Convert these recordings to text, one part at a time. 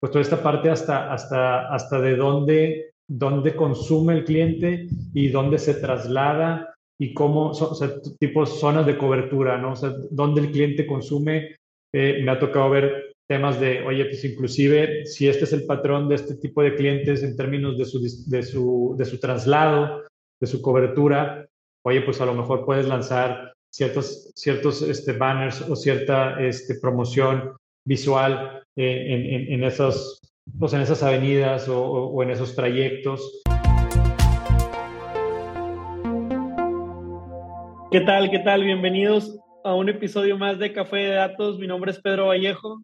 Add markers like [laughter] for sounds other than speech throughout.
pues toda esta parte hasta, hasta, hasta de dónde, dónde consume el cliente y dónde se traslada y cómo, o sea, tipo zonas de cobertura, ¿no? O sea, dónde el cliente consume. Eh, me ha tocado ver temas de, oye, pues inclusive si este es el patrón de este tipo de clientes en términos de su, de su, de su traslado, de su cobertura, oye, pues a lo mejor puedes lanzar ciertos, ciertos este, banners o cierta este, promoción visual eh, en, en, en, esos, pues en esas avenidas o, o en esos trayectos. ¿Qué tal? ¿Qué tal? Bienvenidos a un episodio más de Café de Datos. Mi nombre es Pedro Vallejo.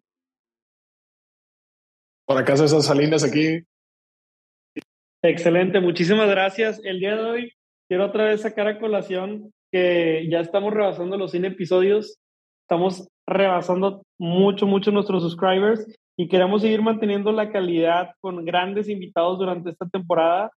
Por acá César Salinas aquí. Excelente, muchísimas gracias. El día de hoy quiero otra vez sacar a colación que ya estamos rebasando los 100 episodios, estamos rebasando mucho, mucho nuestros subscribers y queremos seguir manteniendo la calidad con grandes invitados durante esta temporada.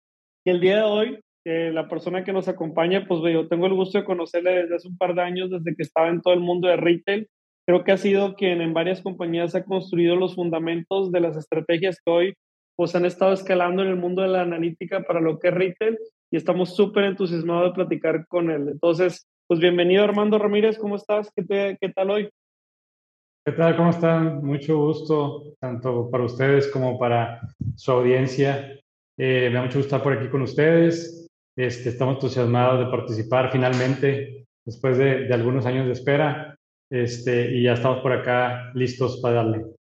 Y el día de hoy, eh, la persona que nos acompaña, pues yo tengo el gusto de conocerle desde hace un par de años, desde que estaba en todo el mundo de retail. Creo que ha sido quien en varias compañías ha construido los fundamentos de las estrategias que hoy pues han estado escalando en el mundo de la analítica para lo que es retail y estamos súper entusiasmados de platicar con él. Entonces, pues bienvenido Armando Ramírez, ¿cómo estás? ¿Qué, te, qué tal hoy? ¿Qué tal? ¿Cómo están? Mucho gusto, tanto para ustedes como para su audiencia. Eh, me da mucho gusto estar por aquí con ustedes. Este, estamos entusiasmados de participar finalmente, después de, algunos años de espera, este, y ya estamos por acá listos para darle.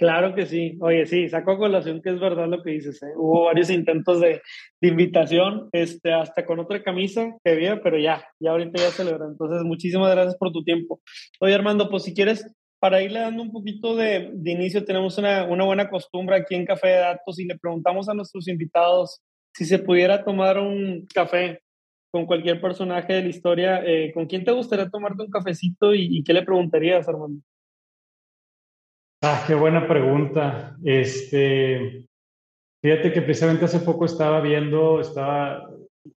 Claro que sí. Oye, sí, saco colación que es verdad lo que dices. ¿eh? Hubo varios intentos de, invitación, este, hasta con otra camisa que había, pero ya, ya ahorita ya celebra. Entonces, muchísimas gracias por tu tiempo. Oye, Armando, pues si quieres, para irle dando un poquito de, de inicio, tenemos una, una, buena costumbre aquí en Café de Datos y le preguntamos a nuestros invitados si se pudiera tomar un café con cualquier personaje de la historia, eh, ¿con quién te gustaría tomarte un cafecito y, y qué le preguntarías, Armando? Ah, qué buena pregunta. Este, fíjate que precisamente hace poco estaba viendo, estaba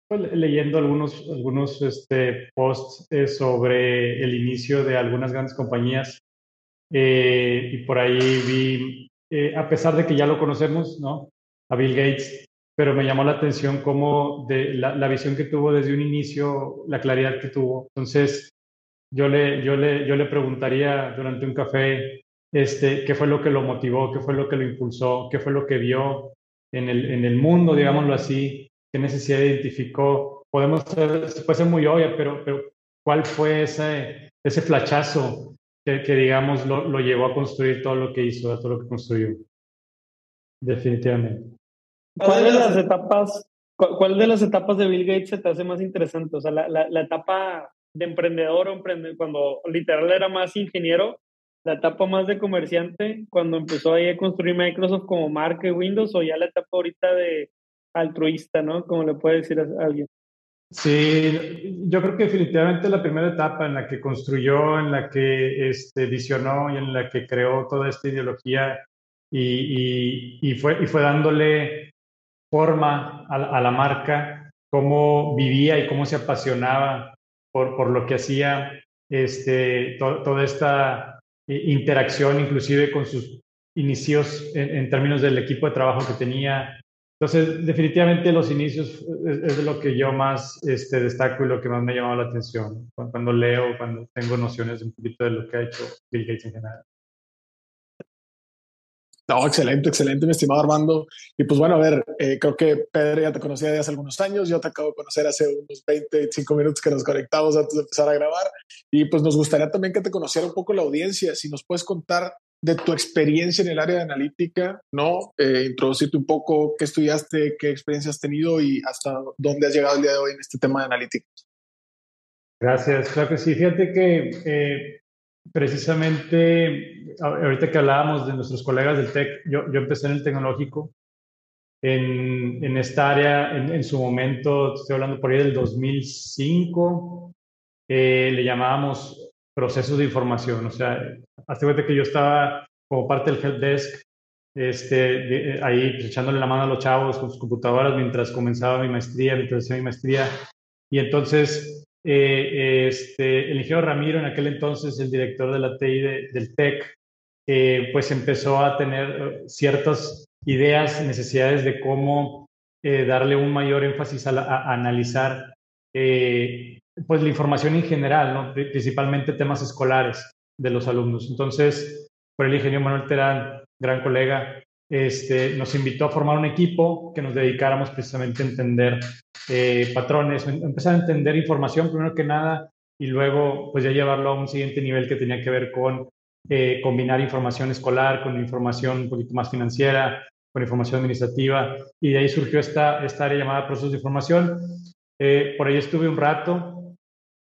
pues, leyendo algunos, algunos este, posts eh, sobre el inicio de algunas grandes compañías eh, y por ahí vi, eh, a pesar de que ya lo conocemos, ¿no? A Bill Gates, pero me llamó la atención cómo de la, la visión que tuvo desde un inicio, la claridad que tuvo. Entonces, yo le, yo le, yo le preguntaría durante un café, este, qué fue lo que lo motivó, qué fue lo que lo impulsó, qué fue lo que vio en el, en el mundo, digámoslo así, qué necesidad identificó. Podemos ser, puede ser muy obvia, pero, pero ¿cuál fue ese, ese flachazo que, que digamos, lo, lo, llevó a construir todo lo que hizo, todo lo que construyó? Definitivamente. ¿Cuál de las etapas, cuál de las etapas de Bill Gates se te hace más interesante? O sea, la, la, etapa de emprendedor emprendedor, cuando literal era más ingeniero, la etapa más de comerciante cuando empezó ahí a construir Microsoft como marca Windows o ya la etapa ahorita de altruista, ¿no? Como le puede decir a alguien. Sí, yo creo que definitivamente la primera etapa en la que construyó, en la que este, visionó y en la que creó toda esta ideología y, y, y fue, y fue dándole forma a, a, la marca, cómo vivía y cómo se apasionaba por, por lo que hacía, este, to, toda esta interacción inclusive con sus inicios en, términos del equipo de trabajo que tenía. Entonces, definitivamente los inicios es, es lo que yo más este, destaco y lo que más me ha llamado la atención cuando, cuando leo, cuando tengo nociones un poquito de lo que ha hecho Bill Gates en general. No, excelente, excelente, mi estimado Armando. Y pues bueno, a ver, eh, creo que Pedro ya te conocía de hace algunos años, yo te acabo de conocer hace unos 20, 25 minutos que nos conectamos antes de empezar a grabar. Y pues nos gustaría también que te conociera un poco la audiencia, si nos puedes contar de tu experiencia en el área de analítica, ¿no? Eh, introducirte un poco qué estudiaste, qué experiencia has tenido y hasta dónde has llegado el día de hoy en este tema de analítica. Gracias, claro que sí. Fíjate que eh, precisamente, ahorita que hablábamos de nuestros colegas del TEC, yo, yo empecé en el tecnológico, en, en esta área, en, su momento, estoy hablando por ahí del 2005, eh, le llamábamos procesos de información, o sea, hasta cuenta que yo estaba como parte del help desk, este, de, ahí pues, echándole la mano a los chavos con sus computadoras mientras comenzaba mi maestría, mientras hacía mi maestría, y entonces eh, este, el ingeniero Ramiro, en aquel entonces el director de la TI de, del TEC, eh, pues empezó a tener eh, ciertas ideas, necesidades de cómo eh, darle un mayor énfasis a, analizar pues la información en general, principalmente temas escolares de los alumnos. Entonces, por el ingeniero Manuel Terán, gran colega, este, nos invitó a formar un equipo que nos dedicáramos precisamente a entender patrones, empezar a entender información primero que nada y luego pues ya llevarlo a un siguiente nivel que tenía que ver con eh, combinar información escolar con información un poquito más financiera, con información administrativa, y de ahí surgió esta, área llamada procesos de información. Eh, por ahí estuve un rato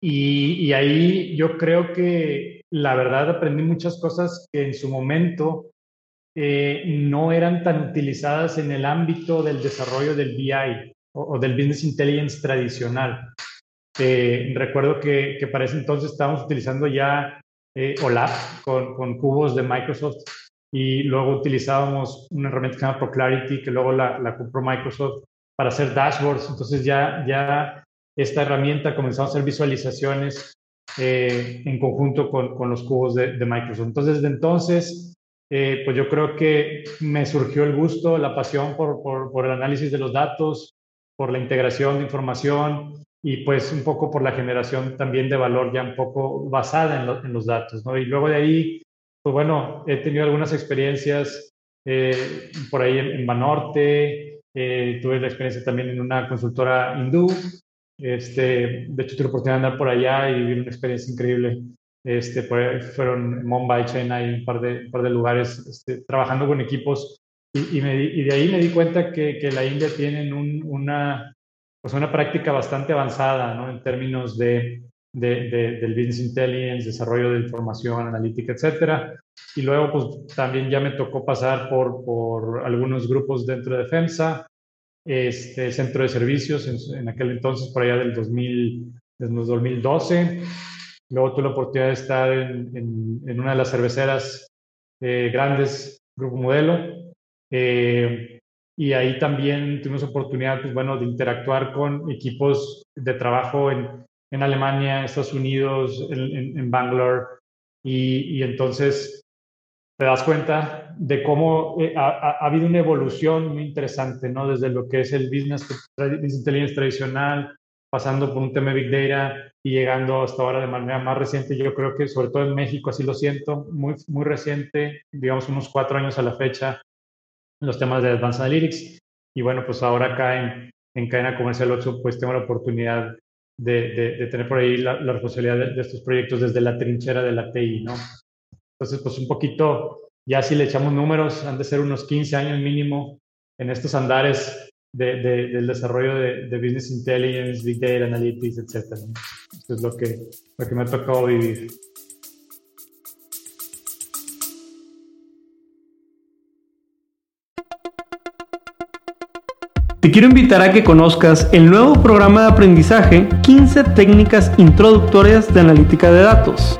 y, ahí yo creo que la verdad aprendí muchas cosas que en su momento eh, no eran tan utilizadas en el ámbito del desarrollo del BI o, del Business Intelligence tradicional. recuerdo que, para ese entonces estábamos utilizando ya eh, OLAP con, cubos de Microsoft y luego utilizábamos una herramienta que se ProClarity que luego la, la compró Microsoft para hacer dashboards. Entonces ya, ya esta herramienta comenzó a hacer visualizaciones eh, en conjunto con, con, los cubos de, de, Microsoft. Entonces desde entonces, eh, pues yo creo que me surgió el gusto, la pasión por, el análisis de los datos, por la integración de información, y pues un poco por la generación también de valor ya un poco basada en, los datos, ¿no? Y luego de ahí, pues bueno, he tenido algunas experiencias eh, por ahí en, Banorte, eh, tuve la experiencia también en una consultora hindú, este, de hecho tuve la oportunidad de andar por allá y vivir una experiencia increíble. Este, fueron Mumbai, China y un par de, un par de lugares este, trabajando con equipos y, y, me, y, de ahí me di cuenta que, que la India tienen un, una, pues una práctica bastante avanzada ¿no? en términos de, de, de, del business intelligence, desarrollo de información, analítica, etcétera. Y luego, pues también ya me tocó pasar por, por algunos grupos dentro de FEMSA, este centro de servicios en, en aquel entonces, por allá del 2000, desde 2012. Luego tuve la oportunidad de estar en, en, en una de las cerveceras eh, grandes, Grupo Modelo. Eh, y ahí también tuvimos oportunidad, pues bueno, de interactuar con equipos de trabajo en, en Alemania, Estados Unidos, en, en, Bangalore, y, y, entonces te das cuenta de cómo eh, ha, ha, habido una evolución muy interesante, ¿no? Desde lo que es el business, business intelligence tradicional, pasando por un tema de Big Data y llegando hasta ahora de manera más reciente, yo creo que sobre todo en México, así lo siento, muy, muy reciente, digamos unos cuatro años a la fecha, los temas de Advanced Analytics. Y bueno, pues ahora acá en, en Cadena Comercial 8, pues tengo la oportunidad de, de, de tener por ahí la, la responsabilidad de, de, estos proyectos desde la trinchera de la TI, ¿no? Entonces, pues un poquito, ya si le echamos números, han de ser unos 15 años mínimo en estos andares de, del desarrollo de, Business Intelligence, Big Data Analytics, etc. Eso es lo que, lo que me ha tocado vivir. Te quiero invitar a que conozcas el nuevo programa de aprendizaje 15 técnicas introductorias de analítica de datos.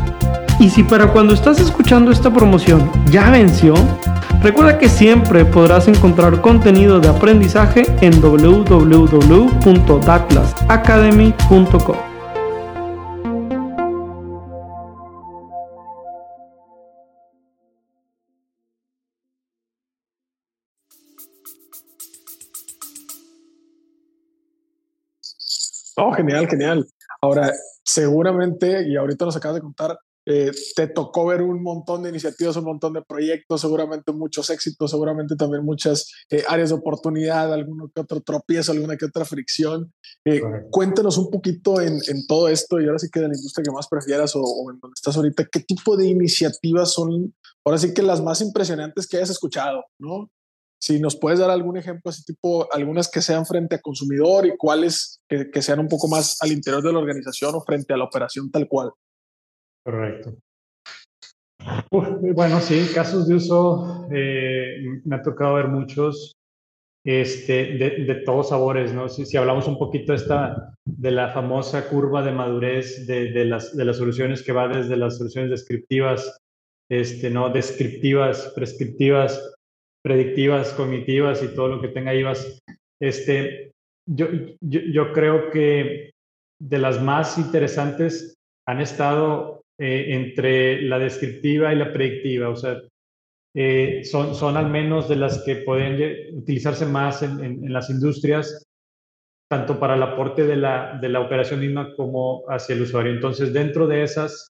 Y si para cuando estás escuchando esta promoción ya venció, recuerda que siempre podrás encontrar contenido de aprendizaje en www.datlasacademy.com. Oh, genial, genial. Ahora, seguramente, y ahorita nos acabas de contar, eh, te tocó ver un montón de iniciativas, un montón de proyectos, seguramente muchos éxitos, seguramente también muchas eh, áreas de oportunidad, alguno que otro tropiezo, alguna que otra fricción. Eh, cuéntanos un poquito en, en, todo esto y ahora sí que de la industria que más prefieras o, o, en donde estás ahorita, ¿qué tipo de iniciativas son ahora sí que las más impresionantes que hayas escuchado? ¿no? Si nos puedes dar algún ejemplo, así tipo, algunas que sean frente a consumidor y cuáles que, que, sean un poco más al interior de la organización o frente a la operación tal cual. Correcto. bueno, sí, casos de uso, eh, me ha tocado ver muchos este, de, todos sabores, ¿no? Si, si, hablamos un poquito esta, de la famosa curva de madurez de, de, las, de las soluciones que va desde las soluciones descriptivas, este, ¿no? Descriptivas, prescriptivas, predictivas, cognitivas y todo lo que tenga IVAs. Este, yo, yo, yo creo que de las más interesantes han estado eh, entre la descriptiva y la predictiva, o sea, eh, son, son al menos de las que pueden utilizarse más en, las industrias, tanto para el aporte de la, de la, operación misma como hacia el usuario. Entonces, dentro de esas,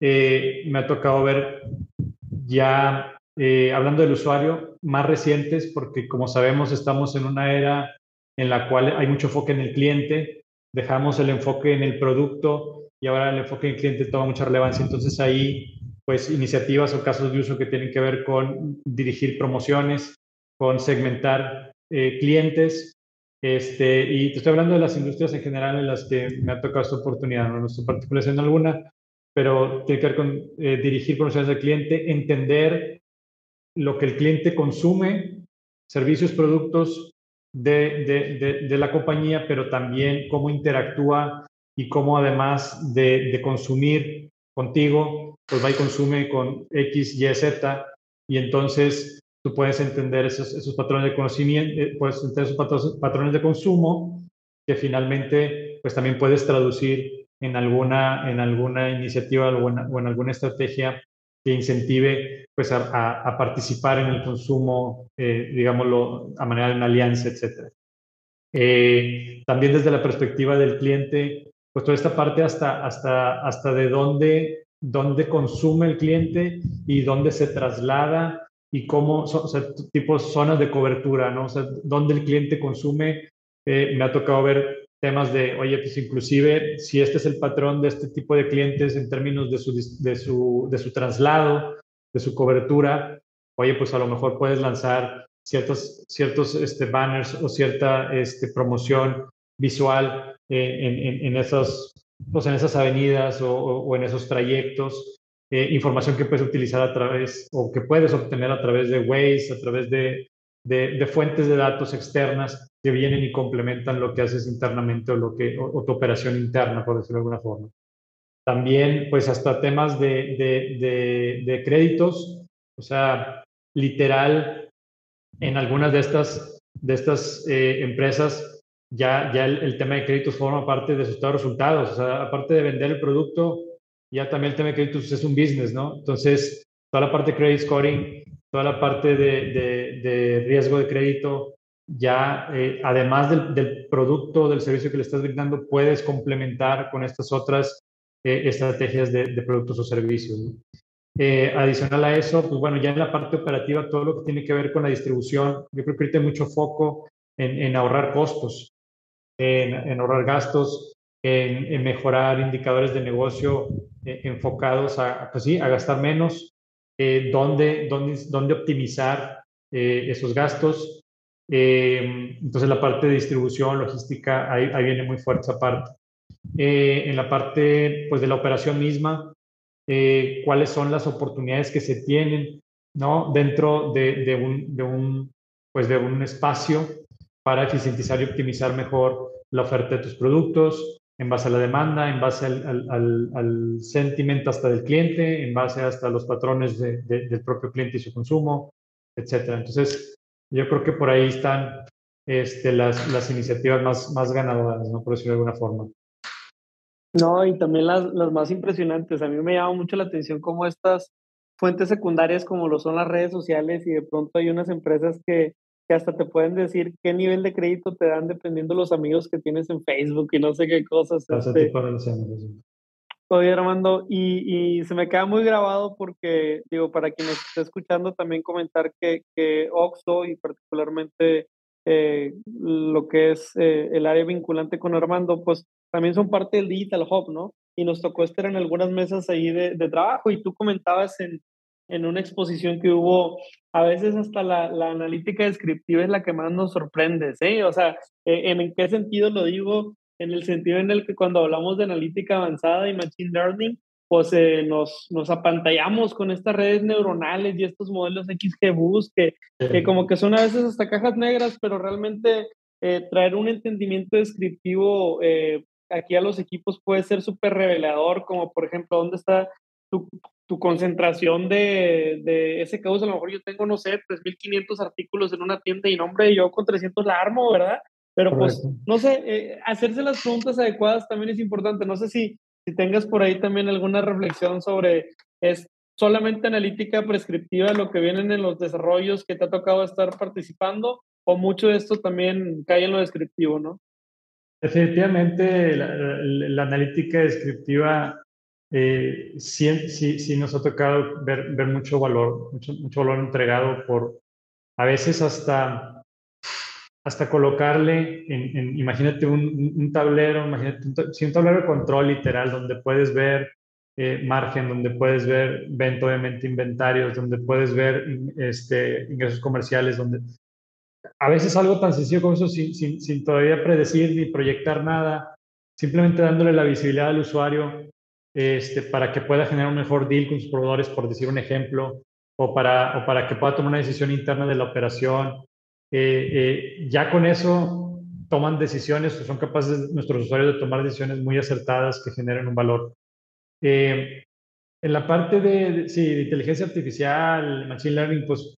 eh, me ha tocado ver ya, hablando del usuario, más recientes, porque como sabemos, estamos en una era en la cual hay mucho enfoque en el cliente, dejamos el enfoque en el producto y ahora el enfoque en el cliente toma mucha relevancia. Entonces ahí, pues iniciativas o casos de uso que tienen que ver con dirigir promociones, con segmentar eh, clientes. Este, y te estoy hablando de las industrias en general en las que me ha tocado esta oportunidad, no, estoy particularizando alguna, pero tiene que ver con eh, dirigir promociones del cliente, entender lo que el cliente consume, servicios, productos, de, de, la compañía, pero también cómo interactúa y cómo además de, consumir contigo, pues va y consume con X, Y, Z, y entonces tú puedes entender esos, esos patrones de conocimiento, eh, puedes entender esos patrones de consumo que finalmente pues también puedes traducir en alguna, en alguna iniciativa o en alguna estrategia que incentive pues, a, participar en el consumo, eh, digámoslo, a manera de una alianza, etc. Eh, también desde la perspectiva del cliente, pues toda esta parte hasta, hasta, hasta de dónde, dónde consume el cliente y dónde se traslada y cómo, o sea, tipos zonas de cobertura, ¿no? O sea, dónde el cliente consume. Eh, me ha tocado ver temas de, oye, pues inclusive si este es el patrón de este tipo de clientes en términos de su, de su, de su traslado, de su cobertura, oye, pues a lo mejor puedes lanzar ciertos, ciertos este, banners o cierta este, promoción visual eh, en, en, esos, pues en esas avenidas o, o en esos trayectos, eh, información que puedes utilizar a través o que puedes obtener a través de Waze, a través de, de, fuentes de datos externas que vienen y complementan lo que haces internamente o, lo que, o, tu operación interna, por decirlo de alguna forma. También, pues hasta temas de, de, de, créditos, o sea, literal, en algunas de estas, de estas eh, empresas ya, ya el, tema de créditos forma parte de sus resultados. O sea, aparte de vender el producto, ya también el tema de créditos es un business, ¿no? Entonces, toda la parte de credit scoring, toda la parte de, de riesgo de crédito, ya eh, además del, producto, del servicio que le estás brindando, puedes complementar con estas otras eh, estrategias de, productos o servicios. Eh, adicional a eso, pues bueno, ya en la parte operativa, todo lo que tiene que ver con la distribución, yo creo que ahorita hay mucho foco en, ahorrar costos, en, ahorrar gastos, en, mejorar indicadores de negocio enfocados a, pues sí, a gastar menos, dónde, dónde, dónde optimizar esos gastos, eh, entonces la parte de distribución, logística, ahí, viene muy fuerte esa parte. Eh, en la parte pues, de la operación misma, eh, cuáles son las oportunidades que se tienen ¿no? dentro de, un, de, un, pues, de un espacio para eficientizar y optimizar mejor la oferta de tus productos en base a la demanda, en base al, al, al, sentimiento hasta del cliente, en base hasta los patrones del propio cliente y su consumo, etcétera. Entonces, yo creo que por ahí están este, las, las iniciativas más, más ganadoras, ¿no? por decirlo de alguna forma. No, y también las, las más impresionantes. A mí me llama mucho la atención cómo estas fuentes secundarias como lo son las redes sociales y de pronto hay unas empresas que, que hasta te pueden decir qué nivel de crédito te dan dependiendo de los amigos que tienes en Facebook y no sé qué cosas. Este, Oye, Armando, y, y, se me queda muy grabado porque, digo, para quien nos esté escuchando, también comentar que, que Oxo y particularmente eh, lo que es eh, el área vinculante con Armando, pues también son parte del Digital Hub, ¿no? Y nos tocó estar en algunas mesas ahí de, de trabajo y tú comentabas en, en, una exposición que hubo, a veces hasta la, la, analítica descriptiva es la que más nos sorprende, ¿sí? O sea, eh, ¿en qué sentido lo digo? en el sentido en el que cuando hablamos de analítica avanzada y machine learning, pues eh, nos, nos apantallamos con estas redes neuronales y estos modelos XGBoost que, que como que son a veces hasta cajas negras, pero realmente eh, traer un entendimiento descriptivo eh, aquí a los equipos puede ser súper revelador, como por ejemplo, ¿dónde está tu, tu concentración de, de ese causa? A lo mejor yo tengo, no sé, 3.500 artículos en una tienda y nombre, yo con 300 la armo, ¿verdad? Pero pues, no sé, hacerse las preguntas adecuadas también es importante. No sé si si tengas por ahí también alguna reflexión sobre, ¿es solamente analítica prescriptiva lo que vienen en los desarrollos que te ha tocado estar participando? ¿O mucho de esto también cae en lo descriptivo, no? Definitivamente la, analítica descriptiva eh, sí, sí, sí, nos ha tocado ver, mucho valor, mucho, mucho valor entregado por a veces hasta hasta colocarle, en, imagínate un, tablero, imagínate un, tablero de control literal donde puedes ver eh, margen, donde puedes ver venta, obviamente inventarios, donde puedes ver este, ingresos comerciales, donde a veces algo tan sencillo como eso sin, sin, sin, todavía predecir ni proyectar nada, simplemente dándole la visibilidad al usuario este, para que pueda generar un mejor deal con sus proveedores, por decir un ejemplo, o para, o para que pueda tomar una decisión interna de la operación, eh, eh, ya con eso toman decisiones, son capaces nuestros usuarios de tomar decisiones muy acertadas que generen un valor. Eh, en la parte de, sí, de, inteligencia artificial, machine learning, pues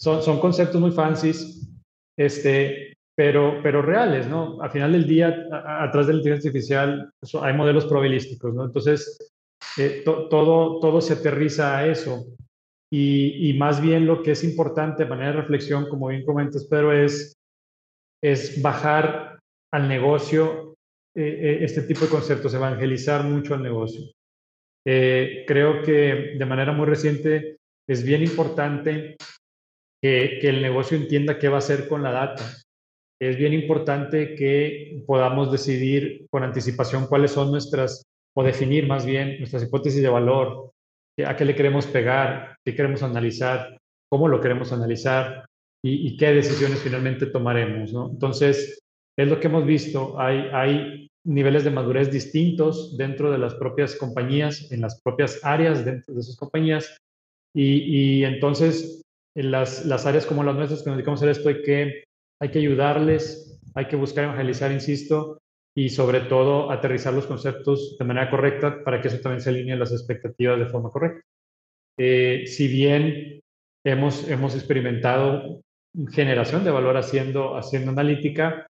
son, son conceptos muy fancies, este, pero, pero reales, ¿no? Al final del día, atrás de la inteligencia artificial hay modelos probabilísticos, ¿no? Entonces, todo, todo se aterriza a eso. Y, más bien lo que es importante de manera de reflexión, como bien comentas, Pedro, es, es bajar al negocio eh, eh, este tipo de conceptos, evangelizar mucho al negocio. Eh, creo que de manera muy reciente es bien importante que, que, el negocio entienda qué va a hacer con la data. Es bien importante que podamos decidir con anticipación cuáles son nuestras, o definir más bien nuestras hipótesis de valor, a qué le queremos pegar, qué queremos analizar, cómo lo queremos analizar y, qué decisiones finalmente tomaremos. Entonces, es lo que hemos visto. Hay, hay niveles de madurez distintos dentro de las propias compañías, en las propias áreas dentro de esas compañías. Y, y entonces, en las, las, áreas como las nuestras que nos dedicamos a esto, hay que, hay que ayudarles, hay que buscar evangelizar, insisto, y sobre todo aterrizar los conceptos de manera correcta para que eso también se alinee las expectativas de forma correcta. Eh, si bien hemos, hemos experimentado generación de valor haciendo, haciendo analítica,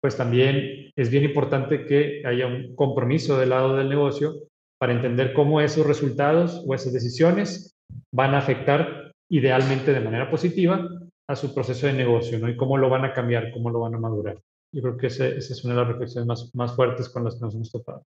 pues también es bien importante que haya un compromiso del lado del negocio para entender cómo esos resultados o esas decisiones van a afectar idealmente de manera positiva a su proceso de negocio, ¿no? Y cómo lo van a cambiar, cómo lo van a madurar. Yo creo que esa es una de las reflexiones más, más fuertes con las que nos hemos topado.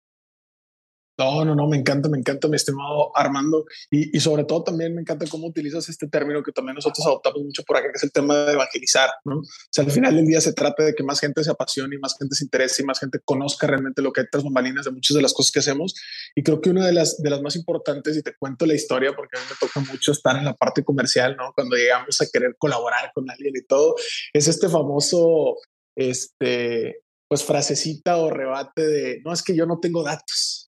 No, no, no, me encanta, me encanta, mi estimado Armando. Y, y, sobre todo también me encanta cómo utilizas este término que también nosotros adoptamos mucho por acá, que es el tema de evangelizar, ¿no? O sea, al final del día se trata de que más gente se apasione y más gente se interese y más gente conozca realmente lo que hay tras bambalinas de muchas de las cosas que hacemos. Y creo que una de las, de las más importantes, y te cuento la historia porque a mí me toca mucho estar en la parte comercial, ¿no? Cuando llegamos a querer colaborar con alguien y todo, es este famoso este, pues frasecita o rebate de, no, es que yo no tengo datos.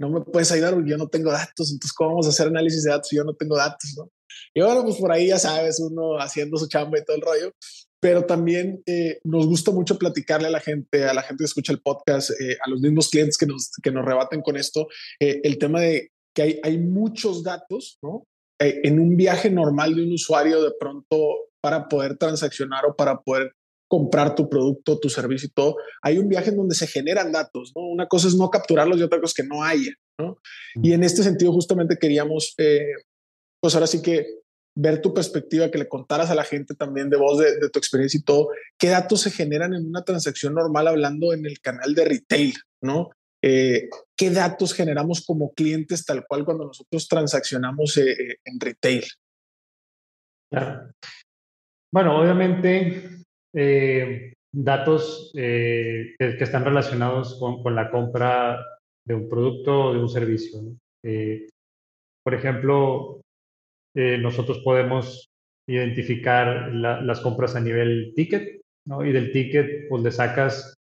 No me puedes ayudar porque yo no tengo datos. Entonces, ¿cómo vamos a hacer análisis de datos si yo no tengo datos? ¿no? Y bueno, pues por ahí ya sabes, uno haciendo su chamba y todo el rollo. Pero también eh, nos gusta mucho platicarle a la gente, a la gente que escucha el podcast, eh, a los mismos clientes que nos, que nos rebaten con esto, eh, el tema de que hay, hay muchos datos, ¿no? en un viaje normal de un usuario, de pronto para poder transaccionar o para poder comprar tu producto, tu servicio y todo, hay un viaje en donde se generan datos, ¿no? Una cosa es no capturarlos y otra cosa es que no haya, ¿no? Y en este sentido justamente queríamos, eh, pues ahora sí que ver tu perspectiva, que le contaras a la gente también de voz de, tu experiencia y todo, qué datos se generan en una transacción normal hablando en el canal de retail, ¿no? Eh, ¿Qué datos generamos como clientes tal cual cuando nosotros transaccionamos eh, en retail? Claro. Bueno, obviamente eh, datos eh, que, están relacionados con, la compra de un producto o de un servicio. Eh, por ejemplo, nosotros podemos identificar las compras a nivel ticket, ¿no? y del ticket pues le sacas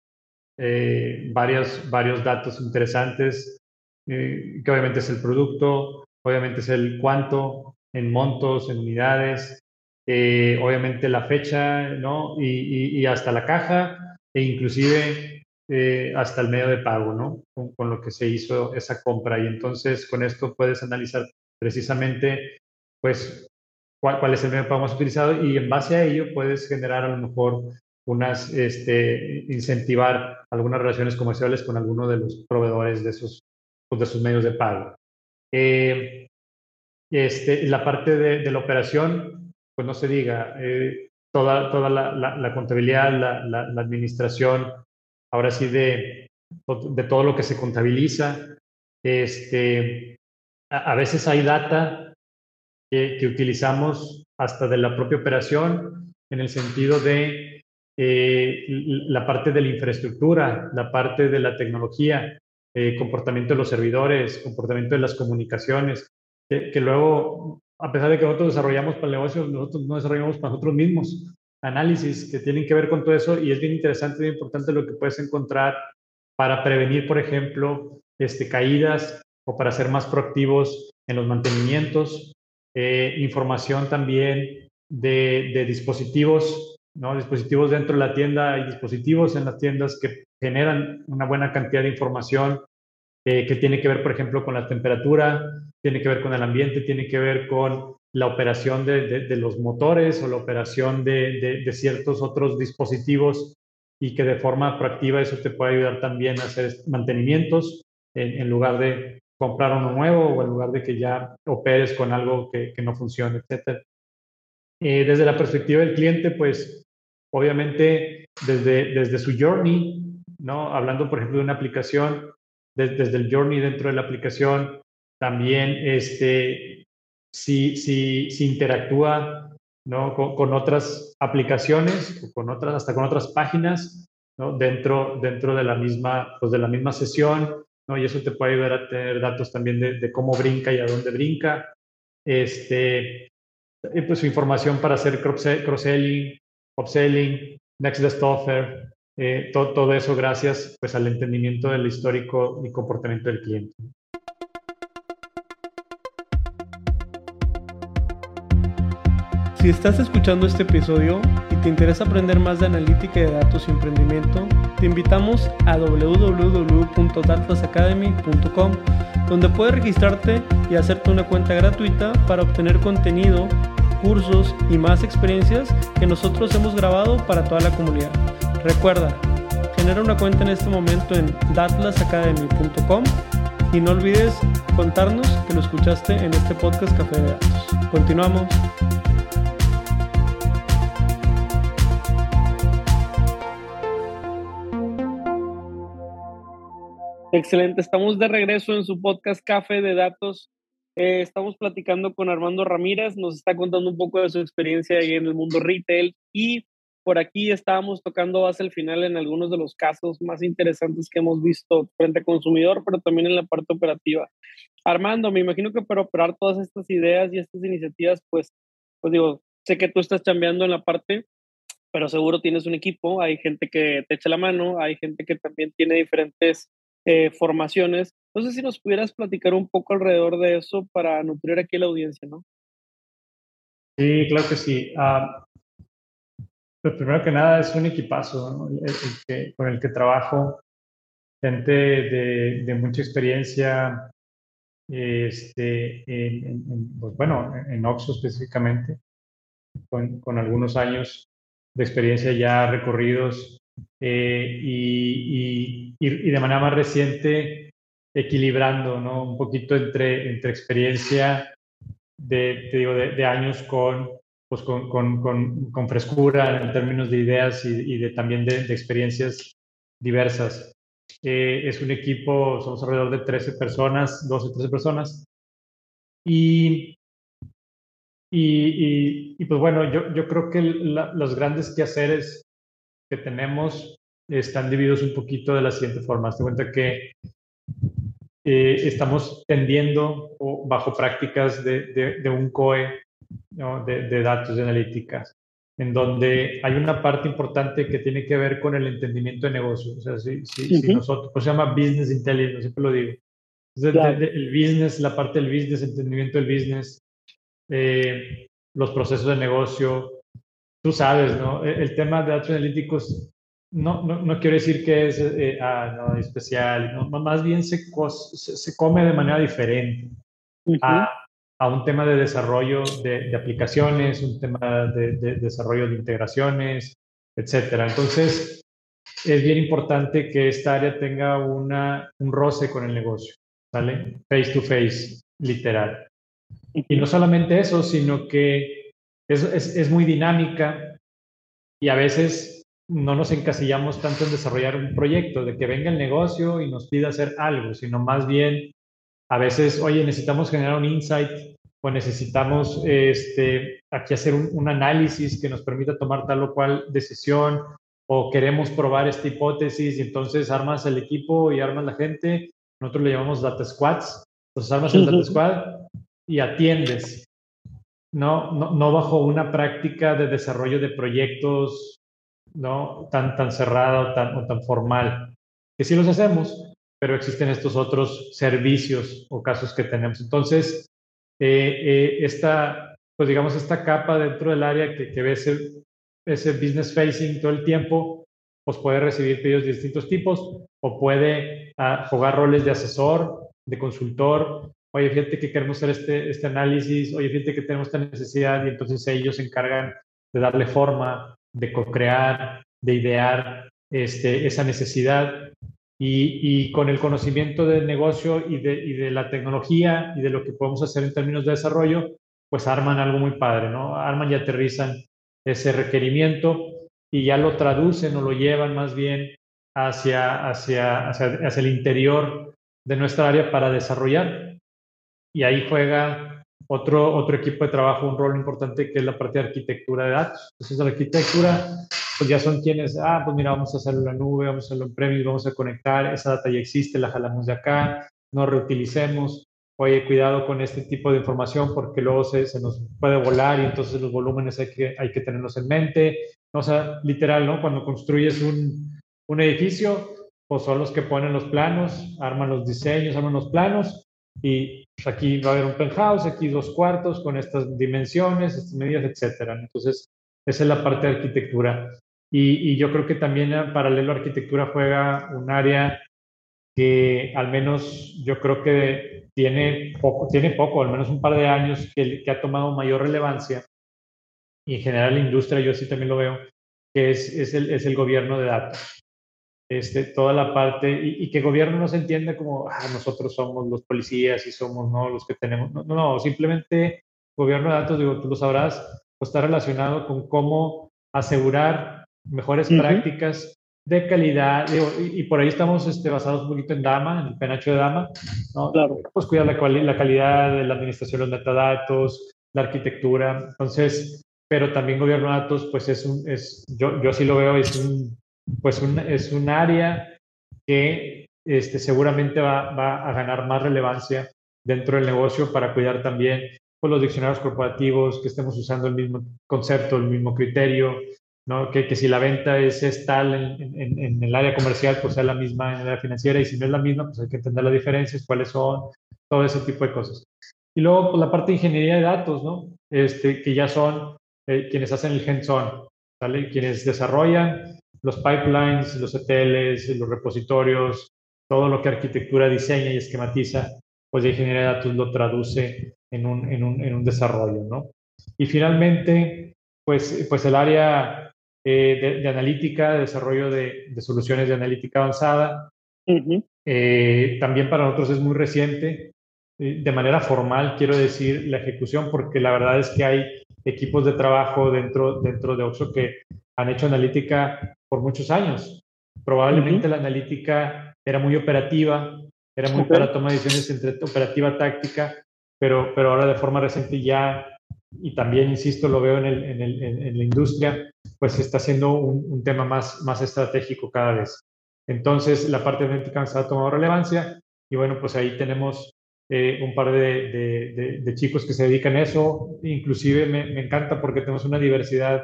varios, varios datos interesantes que obviamente es el producto, obviamente es el cuánto, en montos, en unidades, obviamente la fecha, ¿no? Y, hasta la caja e inclusive hasta el medio de pago, ¿no? Con, lo que se hizo esa compra. Y entonces con esto puedes analizar precisamente, pues, cuál, es el medio de pago más utilizado y en base a ello puedes generar a lo mejor unas, este, incentivar algunas relaciones comerciales con alguno de los proveedores de esos, de sus medios de pago. Eh, este, la parte de, la operación, pues no se diga, eh, toda, toda la, contabilidad, la, administración, ahora sí de, de todo lo que se contabiliza, este, a, veces hay data que, utilizamos hasta de la propia operación en el sentido de eh, la parte de la infraestructura, la parte de la tecnología, eh, comportamiento de los servidores, comportamiento de las comunicaciones, que, luego, a pesar de que nosotros desarrollamos para el negocio, nosotros no desarrollamos para nosotros mismos análisis que tienen que ver con todo eso y es bien interesante y importante lo que puedes encontrar para prevenir, por ejemplo, este, caídas o para ser más proactivos en los mantenimientos, eh, información también de, dispositivos, ¿no? dispositivos dentro de la tienda, hay dispositivos en las tiendas que generan una buena cantidad de información eh, que tiene que ver, por ejemplo, con la temperatura, tiene que ver con el ambiente, tiene que ver con la operación de, de, los motores o la operación de, de, ciertos otros dispositivos y que de forma proactiva eso te puede ayudar también a hacer mantenimientos en, lugar de comprar uno nuevo o en lugar de que ya operes con algo que, que no funcione, etc. Eh, desde la perspectiva del cliente, pues obviamente desde, desde su journey, ¿no? Hablando, por ejemplo, de una aplicación, desde el journey dentro de la aplicación, también este, si, si, si interactúa ¿no? Con, con, otras aplicaciones, con otras, hasta con otras páginas, ¿no? dentro, dentro de, la misma, pues de la misma sesión, ¿no? Y eso te puede ayudar a tener datos también de, cómo brinca y a dónde brinca. Este, pues su información para hacer cross-selling, upselling, next best offer, eh, todo, todo, eso gracias pues al entendimiento del histórico y comportamiento del cliente. Si estás escuchando este episodio y te interesa aprender más de analítica de datos y emprendimiento, te invitamos a www.datlasacademy.com, donde puedes registrarte y hacerte una cuenta gratuita para obtener contenido, cursos y más experiencias que nosotros hemos grabado para toda la comunidad. Recuerda, genera una cuenta en este momento en datlasacademy.com y no olvides contarnos que lo escuchaste en este podcast Café de Datos. Continuamos. Excelente, estamos de regreso en su podcast Café de Datos. Eh, estamos platicando con Armando Ramírez, nos está contando un poco de su experiencia ahí en el mundo retail y por aquí estábamos tocando hasta el final en algunos de los casos más interesantes que hemos visto frente al consumidor, pero también en la parte operativa. Armando, me imagino que para operar todas estas ideas y estas iniciativas, pues, pues digo, sé que tú estás cambiando en la parte, pero seguro tienes un equipo, hay gente que te echa la mano, hay gente que también tiene diferentes eh, formaciones. No sé si nos pudieras platicar un poco alrededor de eso para nutrir aquí la audiencia, ¿no? Sí, claro que sí. Uh, primero que nada es un equipazo con el que trabajo, gente de, mucha experiencia, este, en, pues bueno, en Oxo específicamente, con, algunos años de experiencia ya recorridos eh, y, y, de manera más reciente equilibrando ¿no? un poquito entre, entre experiencia de, te digo, de, años con, pues con, con, con, frescura en términos de ideas y, de, también de, experiencias diversas. Eh, es un equipo, somos alrededor de 13 personas, 12, 13 personas. Y, y, y, pues bueno, yo, yo creo que los grandes quehaceres que tenemos están divididos un poquito de la siguiente forma. Hazte cuenta que eh, estamos tendiendo o bajo prácticas de, de, un COE de, datos de analíticas, en donde hay una parte importante que tiene que ver con el entendimiento de negocios. O sea, si, si, nosotros, pues se llama Business Intelligence, siempre lo digo. el business, la parte del business, entendimiento del business, eh, los procesos de negocio. Tú sabes, ¿no? E, el, tema de datos analíticos no, no, no, quiero decir que es eh, ah, no, especial, no, más bien se, se, come de manera diferente a, a, un tema de desarrollo de, de aplicaciones, un tema de, de, desarrollo de integraciones, etcétera. Entonces, es bien importante que esta área tenga una, un roce con el negocio, ¿sale? Face to face, literal. Y no solamente eso, sino que es, es, es muy dinámica y a veces no nos encasillamos tanto en desarrollar un proyecto, de que venga el negocio y nos pida hacer algo, sino más bien a veces, oye, necesitamos generar un insight o necesitamos este, aquí hacer un, un, análisis que nos permita tomar tal o cual decisión o queremos probar esta hipótesis y entonces armas el equipo y armas la gente. Nosotros le llamamos data squads. Entonces armas el data squad y atiendes. No, no, bajo una práctica de desarrollo de proyectos no tan, tan cerrada o tan, tan formal, que sí los hacemos, pero existen estos otros servicios o casos que tenemos. Entonces, eh, eh, esta, pues digamos, esta capa dentro del área que, que ve ese, ese business facing todo el tiempo, pues puede recibir pedidos de distintos tipos o puede uh, jugar roles de asesor, de consultor. Oye, fíjate que queremos hacer este, este análisis, oye, fíjate que tenemos esta necesidad y entonces ellos se encargan de darle forma, de co-crear, de idear este, esa necesidad y, y, con el conocimiento del negocio y de, y de, la tecnología y de lo que podemos hacer en términos de desarrollo, pues arman algo muy padre, ¿no? Arman y aterrizan ese requerimiento y ya lo traducen o lo llevan más bien hacia, hacia, hacia, hacia el interior de nuestra área para desarrollar. Y ahí juega otro, otro equipo de trabajo, un rol importante que es la parte de arquitectura de datos. Entonces, la arquitectura, pues ya son quienes, ah, pues mira, vamos a hacerlo en la nube, vamos a hacerlo en premise, vamos a conectar, esa data ya existe, la jalamos de acá, no reutilicemos, oye, cuidado con este tipo de información porque luego se, se nos puede volar y entonces los volúmenes hay que, hay que tenerlos en mente. O sea, literal, ¿no? Cuando construyes un, un edificio, pues son los que ponen los planos, arman los diseños, arman los planos y pues, aquí va a haber un penthouse, aquí dos cuartos con estas dimensiones, estas medidas, etcétera. Entonces, esa es la parte de arquitectura. Y, y yo creo que también en paralelo a arquitectura juega un área que al menos yo creo que tiene poco, tiene poco, al menos un par de años que, que ha tomado mayor relevancia, y en general la industria, yo sí también lo veo, que es, es, el, es el gobierno de datos. Este, toda la parte, y, y que gobierno no se entienda como, ah, nosotros somos los policías y somos ¿no? los que tenemos, no, no, simplemente gobierno de datos, digo, tú lo sabrás, pues está relacionado con cómo asegurar mejores uh -huh. prácticas de calidad, digo, y, y, por ahí estamos este, basados un poquito en Dama, en el penacho de Dama, ¿no? Claro. Pues cuidar la, la, calidad de la administración de los metadatos, la arquitectura, entonces, pero también gobierno de datos, pues es un, es, yo, yo sí lo veo, es un, pues es un área que este, seguramente va, va a ganar más relevancia dentro del negocio para cuidar también pues, los diccionarios corporativos, que estemos usando el mismo concepto, el mismo criterio, ¿no? Que, que, si la venta es, es tal en, en, el área comercial, pues sea la misma en el área financiera, y si no es la misma, pues hay que entender las diferencias, cuáles son, todo ese tipo de cosas. Y luego, pues, la parte de ingeniería de datos, ¿no? Este, que ya son eh, quienes hacen el hands-on. Quienes desarrollan los pipelines, los ETLs, los repositorios, todo lo que arquitectura diseña y esquematiza, pues de ingeniería de datos lo traduce en un, en un, en un desarrollo, ¿no? Y finalmente, pues, pues el área eh, de, de, analítica, de desarrollo de, de, soluciones de analítica avanzada. Uh -huh. eh, también para nosotros es muy reciente, eh, de manera formal, quiero decir, la ejecución, porque la verdad es que hay equipos de trabajo dentro, dentro de Oxo que han hecho analítica por muchos años. Probablemente uh -huh. la analítica era muy operativa, era muy okay. para tomar decisiones entre operativa táctica, pero, pero ahora de forma reciente ya y también, insisto, lo veo en, el, en, el, en, la industria, pues está siendo un, un, tema más, más estratégico cada vez. Entonces, la parte de ha tomado relevancia y bueno, pues ahí tenemos eh, un par de, de, de, de, chicos que se dedican a eso. Inclusive me, me encanta porque tenemos una diversidad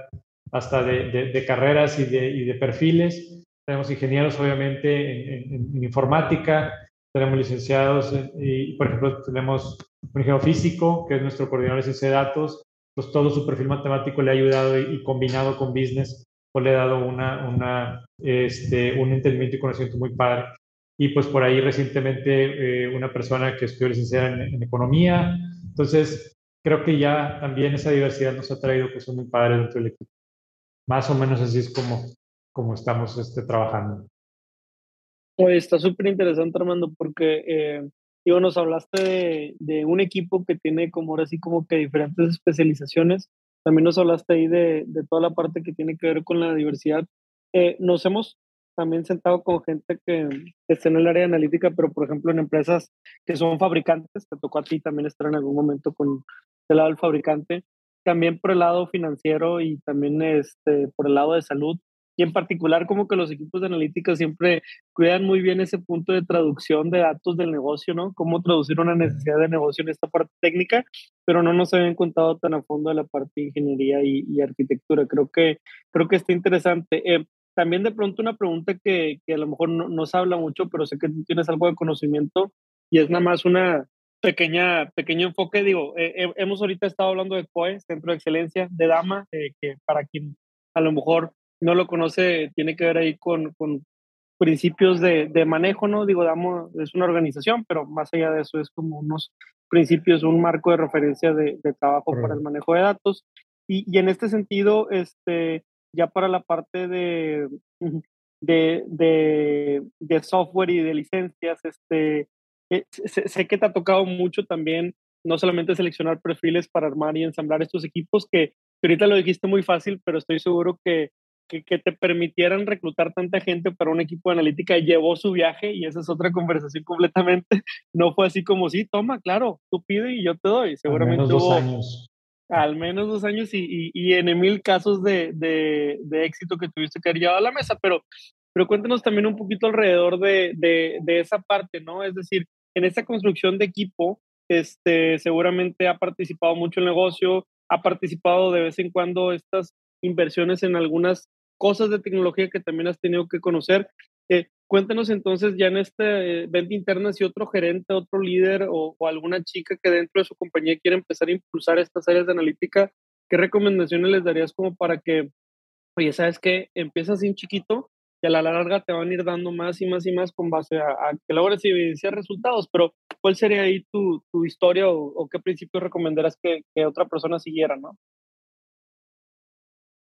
hasta de, carreras y, y de, perfiles. Tenemos ingenieros, obviamente, en, en informática, tenemos licenciados y, por ejemplo, tenemos un ingeniero físico, que es nuestro coordinador de ciencia de datos, pues todo su perfil matemático le ha ayudado y, combinado con business, pues le ha dado una, una, este, un entendimiento y conocimiento muy padre. Y pues por ahí recientemente eh, una persona que estudió licenciada en, economía. Entonces, creo que ya también esa diversidad nos ha traído cosas muy padres dentro del equipo. Más o menos así es como, como estamos este, trabajando. Oye, está súper interesante, Armando, porque eh, Digo, nos hablaste de, un equipo que tiene como ahora sí como que diferentes especializaciones. También nos hablaste ahí de, toda la parte que tiene que ver con la diversidad. Eh, nos hemos también sentado con gente que, está en el área analítica, pero por ejemplo en empresas que son fabricantes, te tocó a ti también estar en algún momento con el lado del fabricante, también por el lado financiero y también este, por el lado de salud y en particular como que los equipos de analítica siempre cuidan muy bien ese punto de traducción de datos del negocio, ¿no? Cómo traducir una necesidad de negocio en esta parte técnica, pero no nos habían contado tan a fondo de la parte de ingeniería y, arquitectura. Creo que, creo que está interesante. Eh, también de pronto una pregunta que, que a lo mejor no, se habla mucho, pero sé que tú tienes algo de conocimiento y es nada más una pequeña, pequeño enfoque. Digo, eh, eh, hemos ahorita estado hablando de COE, Centro de Excelencia de Dama, que para quien a lo mejor no lo conoce, tiene que ver ahí con, con principios de, de, manejo, ¿no? Digo, damos, es una organización, pero más allá de eso es como unos principios, un marco de referencia de, de trabajo para el manejo de datos. Y, y, en este sentido, este, ya para la parte de, de, de, de software y de licencias, este, eh, sé, sé, que te ha tocado mucho también, no solamente seleccionar perfiles para armar y ensamblar estos equipos, que ahorita lo dijiste muy fácil, pero estoy seguro que que, te permitieran reclutar tanta gente para un equipo de analítica llevó su viaje y esa es otra conversación completamente. [laughs] No fue así como, sí, toma, claro, tú pide y yo te doy. Seguramente al menos dos años. Al menos dos años y, y, en mil casos de, de, de, éxito que tuviste que haber llevado a la mesa. Pero, pero cuéntanos también un poquito alrededor de, de esa parte, ¿no? Es decir, en esta construcción de equipo, este, seguramente ha participado mucho el negocio, ha participado de vez en cuando estas inversiones en algunas cosas de tecnología que también has tenido que conocer. Eh, cuéntanos entonces ya en este eh, venta interna si otro gerente, otro líder o, alguna chica que dentro de su compañía quiere empezar a impulsar estas áreas de analítica, ¿qué recomendaciones les darías como para que, oye, sabes que empiezas sin chiquito a la larga te van a ir dando más y más y más con base a, que logres evidenciar resultados? Pero ¿cuál sería ahí tu, tu historia o, qué principio recomendarás que, otra persona siguiera, no?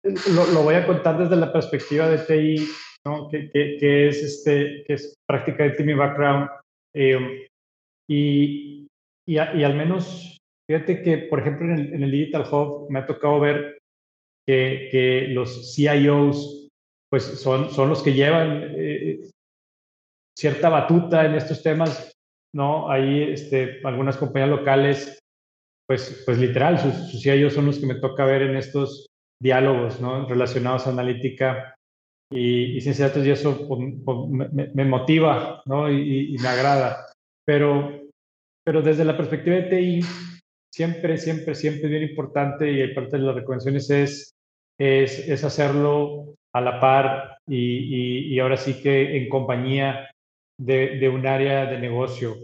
lo, voy a contar desde la perspectiva de TI, que, que, es, este, que es prácticamente mi background. Eh, y, y, al menos, fíjate que, por ejemplo, en el, en el, Digital Hub me ha tocado ver que, que los CIOs pues son, son los que llevan eh, cierta batuta en estos temas, ¿no? Ahí este, algunas compañías locales, pues, pues literal, sus, sus CIOs son los que me toca ver en estos diálogos ¿no? relacionados a analítica y, ciencia de datos y eso pues, pues, me, motiva ¿no? y, me agrada. Pero, pero desde la perspectiva de TI, siempre, siempre, siempre es bien importante y parte de las recomendaciones es, es, es hacerlo a la par y, y, ahora sí que en compañía de, de un área de negocio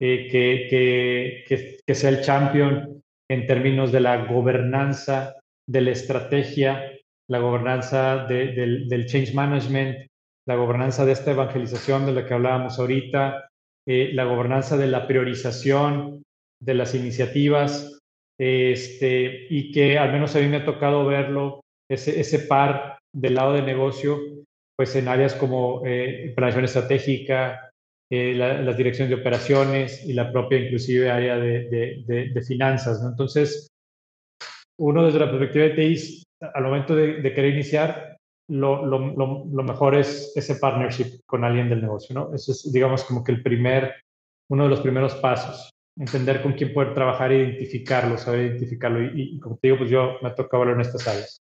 eh, que, que, que, que, sea el champion en términos de la gobernanza de la estrategia, la gobernanza del, change management, la gobernanza de esta evangelización de la que hablábamos ahorita, eh, la gobernanza de la priorización de las iniciativas, este, y que al menos a mí me ha tocado verlo, ese, ese par del lado de negocio, pues en áreas como eh, planificación estratégica, eh, las direcciones de operaciones y la propia inclusive área de, de finanzas. ¿no? Entonces, uno desde la perspectiva de TI, al momento de, querer iniciar, lo, lo, lo, mejor es ese partnership con alguien del negocio, ¿no? Eso es, digamos, como que el primer, uno de los primeros pasos. Entender con quién poder trabajar, identificarlo, saber identificarlo. Y, como te digo, pues yo me toca hablar en estas áreas.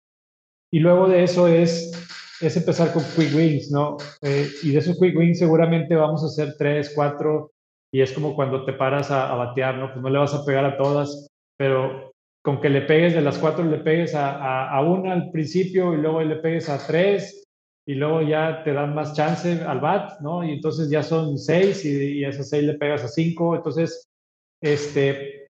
Y luego de eso es, es empezar con quick wins, ¿no? Eh, y de esos quick wins seguramente vamos a hacer tres, cuatro, y es como cuando te paras a, a batear, ¿no? Pues no le vas a pegar a todas, pero con que le pegues de las cuatro, le pegues a, a, una al principio y luego le pegues a tres y luego ya te dan más chance al bat, ¿no? Y entonces ya son seis y, y a esas seis le pegas a cinco, entonces, este,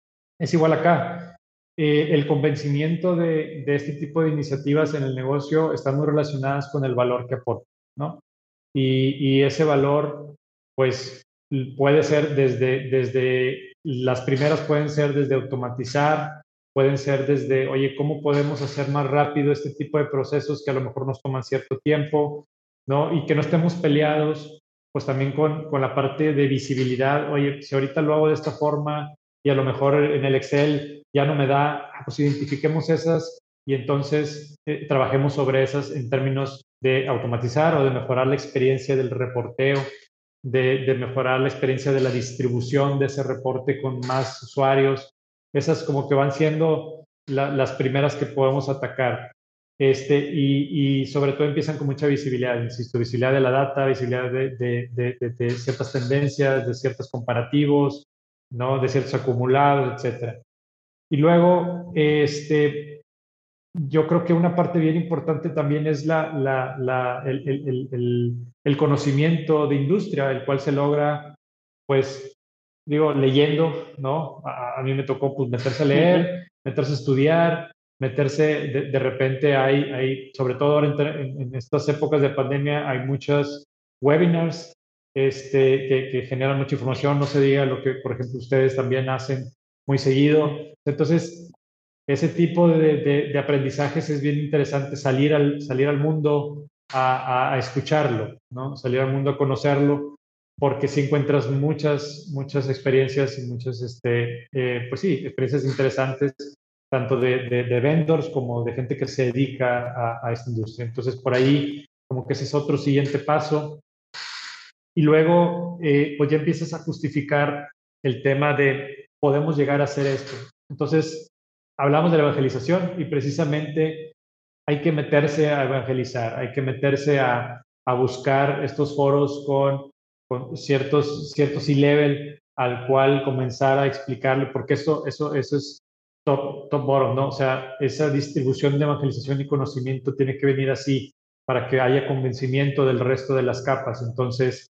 es igual acá. Eh, el convencimiento de, este tipo de iniciativas en el negocio están muy relacionadas con el valor que aporta, ¿no? Y, y ese valor, pues, puede ser desde, desde, las primeras pueden ser desde automatizar, pueden ser desde, oye, ¿cómo podemos hacer más rápido este tipo de procesos que a lo mejor nos toman cierto tiempo, ¿no? Y que no estemos peleados, pues también con, con la parte de visibilidad, oye, si ahorita lo hago de esta forma y a lo mejor en el Excel ya no me da, ah, pues identifiquemos esas y entonces eh, trabajemos sobre esas en términos de automatizar o de mejorar la experiencia del reporteo, de, mejorar la experiencia de la distribución de ese reporte con más usuarios, esas como que van siendo las primeras que podemos atacar. Este, y, sobre todo empiezan con mucha visibilidad, insisto, visibilidad de la data, visibilidad de, ciertas tendencias, de ciertos comparativos, ¿no? de ciertos acumulados, etc. Y luego, este, yo creo que una parte bien importante también es la, la, la el, el, el, el, conocimiento de industria, el cual se logra, pues, digo, leyendo, ¿no? A, a, mí me tocó pues meterse a leer, meterse a estudiar, meterse, de, de repente hay, hay, sobre todo ahora en, en, estas épocas de pandemia, hay muchas webinars este, que, que, generan mucha información, no se diga lo que, por ejemplo, ustedes también hacen muy seguido. Entonces, ese tipo de, aprendizajes es bien interesante, salir al, salir al mundo a, escucharlo, ¿no? Salir al mundo a conocerlo porque si encuentras muchas, muchas experiencias y muchas, este, eh, pues sí, experiencias interesantes, tanto de, de, de, vendors como de gente que se dedica a, a, esta industria. Entonces, por ahí, como que ese es otro siguiente paso. Y luego, eh, pues ya empiezas a justificar el tema de podemos llegar a hacer esto. Entonces, hablamos de la evangelización y precisamente hay que meterse a evangelizar, hay que meterse a, a buscar estos foros con con ciertos, ciertos C-level al cual comenzar a explicarle, porque eso, eso, eso es top, top bottom, ¿no? O sea, esa distribución de evangelización y conocimiento tiene que venir así para que haya convencimiento del resto de las capas. Entonces,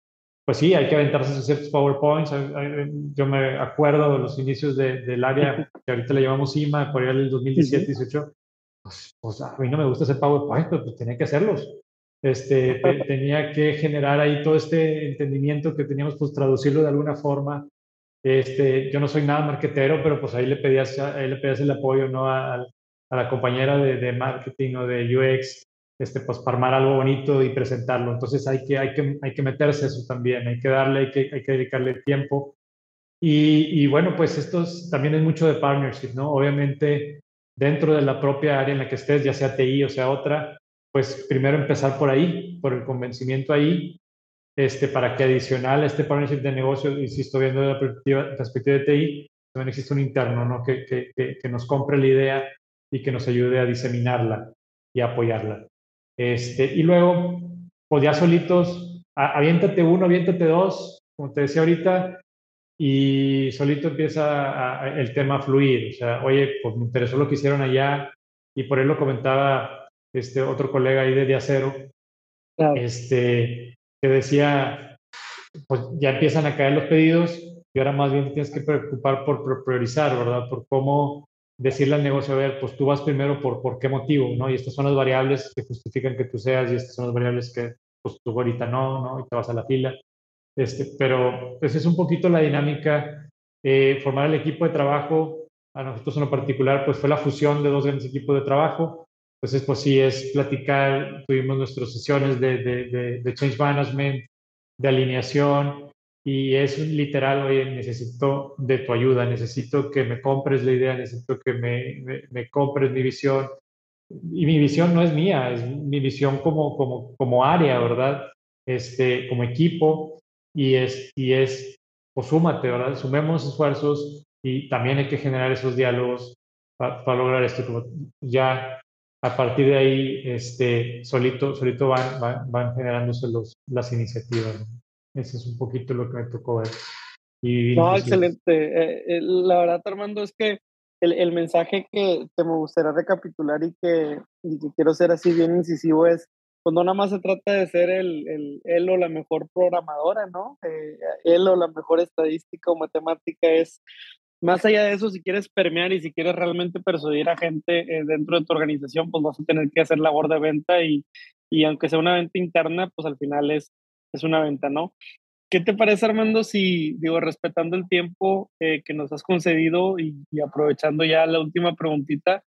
pues sí, hay que aventarse a ciertos PowerPoints. Yo me acuerdo de los inicios de, del área [laughs] que ahorita le llamamos IMA, por allá del 2017-18. Pues, pues, a mí no me gusta hacer PowerPoint, pero pues tenía que hacerlos este, te, [laughs] tenía que generar ahí todo este entendimiento que teníamos, pues traducirlo de alguna forma. Este, yo no soy nada marquetero, pero pues ahí le pedías, ahí le pedías el apoyo ¿no? a, a la compañera de, de, marketing o de UX, este, pues para armar algo bonito y presentarlo. Entonces hay que, hay que, hay que meterse eso también, hay que darle, hay que, hay que dedicarle tiempo. Y, y bueno, pues esto es, también es mucho de partnership, ¿no? Obviamente dentro de la propia área en la que estés, ya sea TI o sea otra, pues primero empezar por ahí, por el convencimiento ahí, este, para que adicional a este partnership de negocio, insisto, viendo la perspectiva, perspectiva de TI, también existe un interno ¿no? que, que, que, nos compre la idea y que nos ayude a diseminarla y a apoyarla. Este, y luego, pues ya solitos, aviéntate uno, aviéntate dos, como te decía ahorita, y solito empieza a, a, el tema a fluir. O sea, oye, pues me interesó lo que hicieron allá, y por él lo comentaba este otro colega ahí de Acero, claro. este, que decía, pues ya empiezan a caer los pedidos y ahora más bien te tienes que preocupar por priorizar, ¿verdad? Por cómo decirle al negocio, a ver, pues tú vas primero por, por qué motivo, ¿no? Y estas son las variables que justifican que tú seas y estas son las variables que pues tú ahorita no, ¿no? Y te vas a la fila. Este, pero pues es un poquito la dinámica. Eh, formar el equipo de trabajo, a nosotros en lo particular, pues fue la fusión de dos grandes equipos de trabajo. Entonces, pues sí, es platicar, tuvimos nuestras sesiones de, de, de, de change management, de alineación, y es literal, oye, necesito de tu ayuda, necesito que me compres la idea, necesito que me, me, me, compres mi visión. Y mi visión no es mía, es mi visión como, como, como área, ¿verdad? Este, como equipo, y es, y es, pues súmate, ¿verdad? Sumemos esfuerzos y también hay que generar esos diálogos para, para lograr esto. Como ya a partir de ahí, este, solito, solito van, van, van generándose los, las iniciativas. ¿no? Ese es un poquito lo que me tocó ver. Y, no, excelente. Eh, eh, la verdad, Armando, es que el, el, mensaje que te me gustaría recapitular y que, y que quiero ser así bien incisivo es, pues no nada más se trata de ser el, el él o la mejor programadora, ¿no? Eh, él o la mejor estadística o matemática es más allá de eso, si quieres permear y si quieres realmente persuadir a gente eh, dentro de tu organización, pues vas a tener que hacer labor de venta y, y aunque sea una venta interna, pues al final es, es una venta, ¿no? ¿Qué te parece, Armando, si, digo, respetando el tiempo eh, que nos has concedido y, aprovechando ya la última preguntita,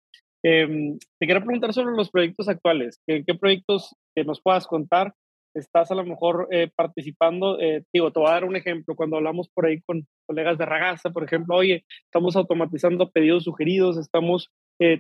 em, te quiero preguntar sobre los proyectos actuales. ¿Qué, qué proyectos que nos puedas contar estás a lo mejor eh, participando? Eh, digo, te voy a dar un ejemplo. Cuando hablamos por ahí con colegas de Ragazza, por ejemplo, oye, estamos automatizando pedidos sugeridos, estamos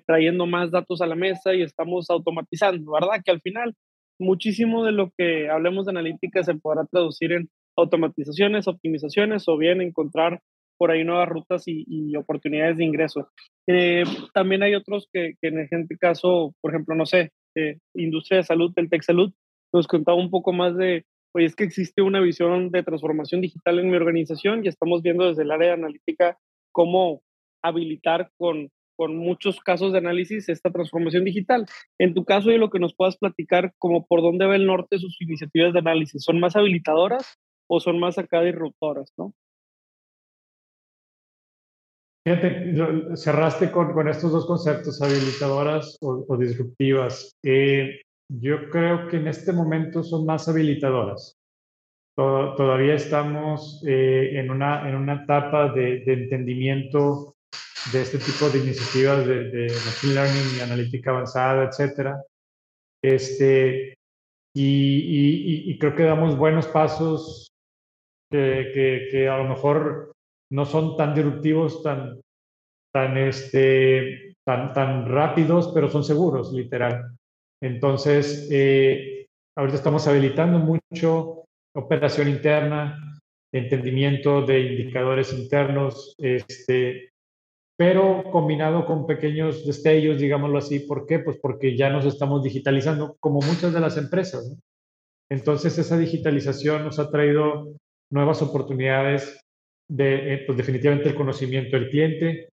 trayendo más datos a la mesa y estamos automatizando, ¿verdad? Que al final muchísimo de lo que hablemos de analítica se podrá traducir en automatizaciones, optimizaciones o bien encontrar por ahí nuevas rutas y, oportunidades de ingreso. Eh, también hay otros que, en este caso, por ejemplo, no sé, eh, industria de salud, el Tech Salud, nos contaba un poco más de, oye, es que existe una visión de transformación digital en mi organización y estamos viendo desde el área de analítica cómo habilitar con con muchos casos de análisis esta transformación digital. En tu caso, y lo que nos puedas platicar, como por dónde va el norte sus iniciativas de análisis, ¿son más habilitadoras o son más acá disruptoras, no? Fíjate, cerraste con, con estos dos conceptos, habilitadoras o, disruptivas. Eh, yo creo que en este momento son más habilitadoras. todavía estamos eh, en, una, en una etapa de, de entendimiento de este tipo de iniciativas de, Machine Learning y analítica avanzada, etcétera. Este, y, y, creo que damos buenos pasos que, que, a lo mejor no son tan disruptivos, tan, tan, este, tan, tan rápidos, pero son seguros, literal. Entonces, eh, ahorita estamos habilitando mucho operación interna, entendimiento de indicadores internos, este, pero combinado con pequeños destellos, digámoslo así. ¿Por qué? Pues porque ya nos estamos digitalizando, como muchas de las empresas. Entonces, esa digitalización nos ha traído nuevas oportunidades de, eh, pues definitivamente el conocimiento del cliente,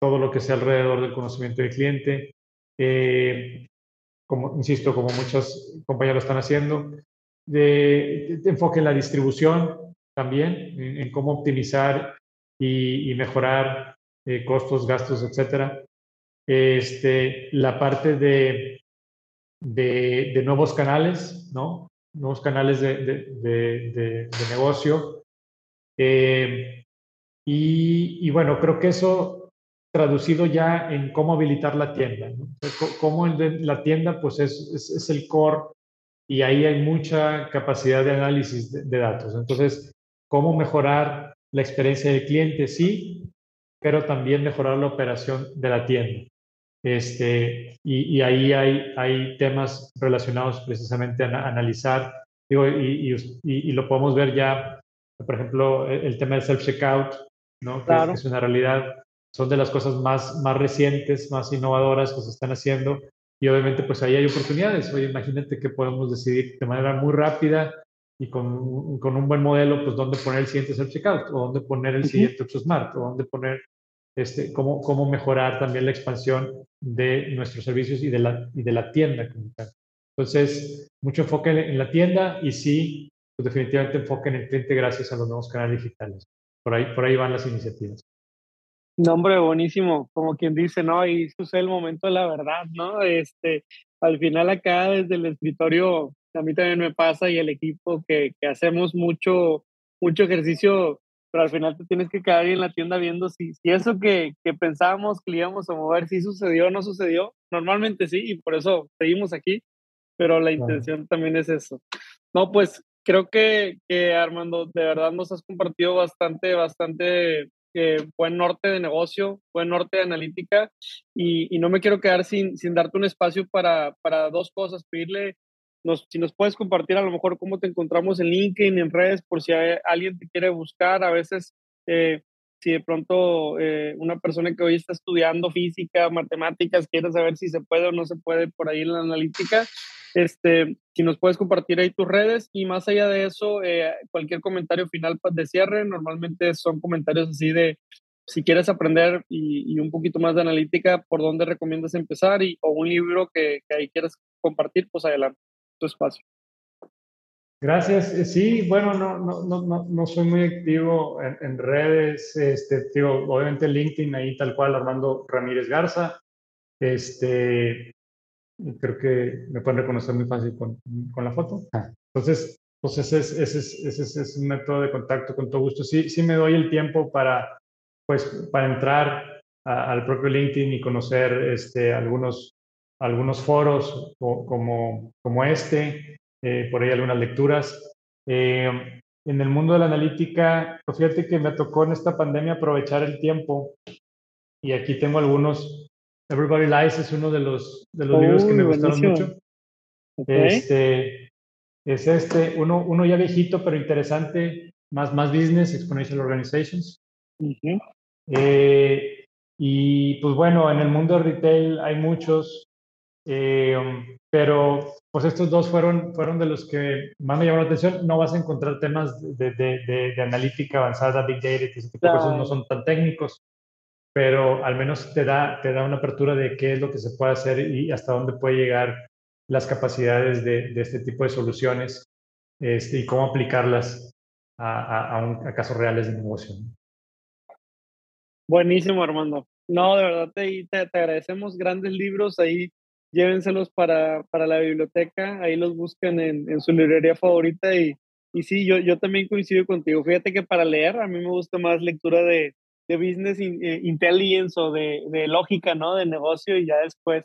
todo lo que sea alrededor del conocimiento del cliente, eh, como insisto, como muchas compañías lo están haciendo, de, enfoque en la distribución también, en, cómo optimizar y, y mejorar eh, costos, gastos, etcétera. Este, la parte de, de, nuevos canales, ¿no? Nuevos canales de, de negocio. Eh, y, bueno, creo que eso traducido ya en cómo habilitar la tienda. Cómo la tienda, pues es, es, es, el core y ahí hay mucha capacidad de análisis de, datos. Entonces, cómo mejorar la experiencia del cliente, sí, pero también mejorar la operación de la tienda. Este, y, ahí hay, hay temas relacionados precisamente a, analizar, digo, y, y, lo podemos ver ya, por ejemplo, e, el, tema del self-checkout, ¿no? que es, una realidad, son de las cosas más, más recientes, más innovadoras que se están haciendo, y obviamente pues ahí hay oportunidades. Oye, imagínate que podemos decidir de manera muy rápida y con, con, un buen modelo, pues dónde poner el siguiente self-checkout, o dónde poner el siguiente Smart, o dónde poner este, cómo, cómo mejorar también la expansión de nuestros servicios y de la, y de la tienda Entonces, mucho enfoque en la tienda y sí, pues definitivamente enfoque en el cliente gracias a los nuevos canales digitales. Por ahí, por ahí van las iniciativas. Nombre buenísimo, como quien dice, ¿no? Y es el momento de la verdad, ¿no? Este, al final acá desde el escritorio, a mí también me pasa y el equipo que, que hacemos mucho, mucho ejercicio pero al final te tienes que quedar ahí en la tienda viendo si, si eso que, que pensábamos que íbamos a mover, si sucedió o no sucedió. Normalmente sí, y por eso seguimos aquí, pero la intención también es eso. No, pues creo que, que, Armando, de verdad nos has compartido bastante, bastante eh, buen norte de negocio, buen norte de analítica, y, y no me quiero quedar sin, sin darte un espacio para, para dos cosas, pedirle si nos puedes compartir a lo mejor cómo te encontramos en LinkedIn, en redes, por si alguien te quiere buscar, a veces eh, si de pronto eh, una persona que hoy está estudiando física, matemáticas, quiere saber si se puede o no se puede por ahí en la analítica, este, si nos puedes compartir ahí tus redes y más allá de eso, eh, cualquier comentario final de cierre, normalmente son comentarios así de si quieres aprender y, un poquito más de analítica, por dónde recomiendas empezar y, o un libro que, que ahí quieras compartir, pues adelante. Tu espacio. Gracias. Eh, sí, bueno, no, no, no, no soy muy activo en, redes. Este, digo, obviamente LinkedIn, ahí tal cual, Armando Ramírez Garza. Este, creo que me pueden reconocer muy fácil con, con la foto. Ah. Entonces, pues ese es, ese, es, ese, es, un método de contacto con todo gusto. Sí, sí me doy el tiempo para, pues, para entrar al propio LinkedIn y conocer este, algunos, algunos foros como, como este, eh, por ahí algunas lecturas. Eh, en el mundo de la analítica, pues fíjate que me tocó en esta pandemia aprovechar el tiempo y aquí tengo algunos. Everybody Lies es uno de los, de los libros que me gustaron mucho. Este, es este, uno, uno ya viejito pero interesante, más, más business, Exponential Organizations. eh, y pues bueno, en el mundo de retail hay muchos, eh, pero pues estos dos fueron, fueron de los que más me llamaron la atención. No vas a encontrar temas de, de, de, analítica avanzada, big data, ese tipo de cosas no son tan técnicos, pero al menos te da, te da una apertura de qué es lo que se puede hacer y hasta dónde puede llegar las capacidades de, este tipo de soluciones este, y cómo aplicarlas a, a, a, casos reales de negocio. Buenísimo, Armando. No, de verdad te, te, agradecemos grandes libros ahí. Llévenselos para, para la biblioteca, ahí los buscan en, en su librería favorita y, y sí, yo, yo también coincido contigo. Fíjate que para leer a mí me gusta más lectura de, de business eh, intelligence o de, de, lógica, ¿no? De negocio y ya después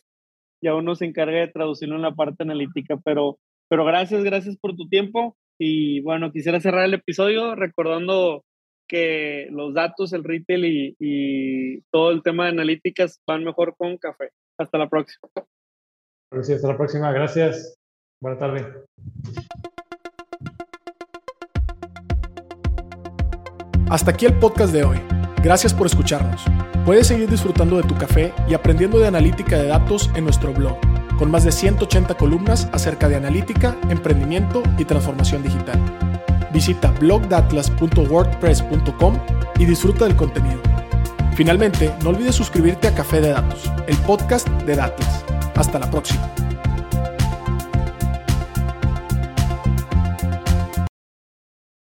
ya uno se encarga de traducirlo en la parte analítica. Pero, pero gracias, gracias por tu tiempo. Y bueno, quisiera cerrar el episodio recordando que los datos, el retail y, y todo el tema de analíticas van mejor con café. Hasta la próxima. Hasta la próxima. Gracias. Buenas tarde. Hasta aquí el podcast de hoy. Gracias por escucharnos. Puedes seguir disfrutando de tu café y aprendiendo de analítica de datos en nuestro blog, con más de 180 columnas acerca de analítica, emprendimiento y transformación digital. Visita blogdatlas.wordpress.com y disfruta del contenido. Finalmente, no olvides suscribirte a Café de Datos, el podcast de Datlas. Hasta la próxima.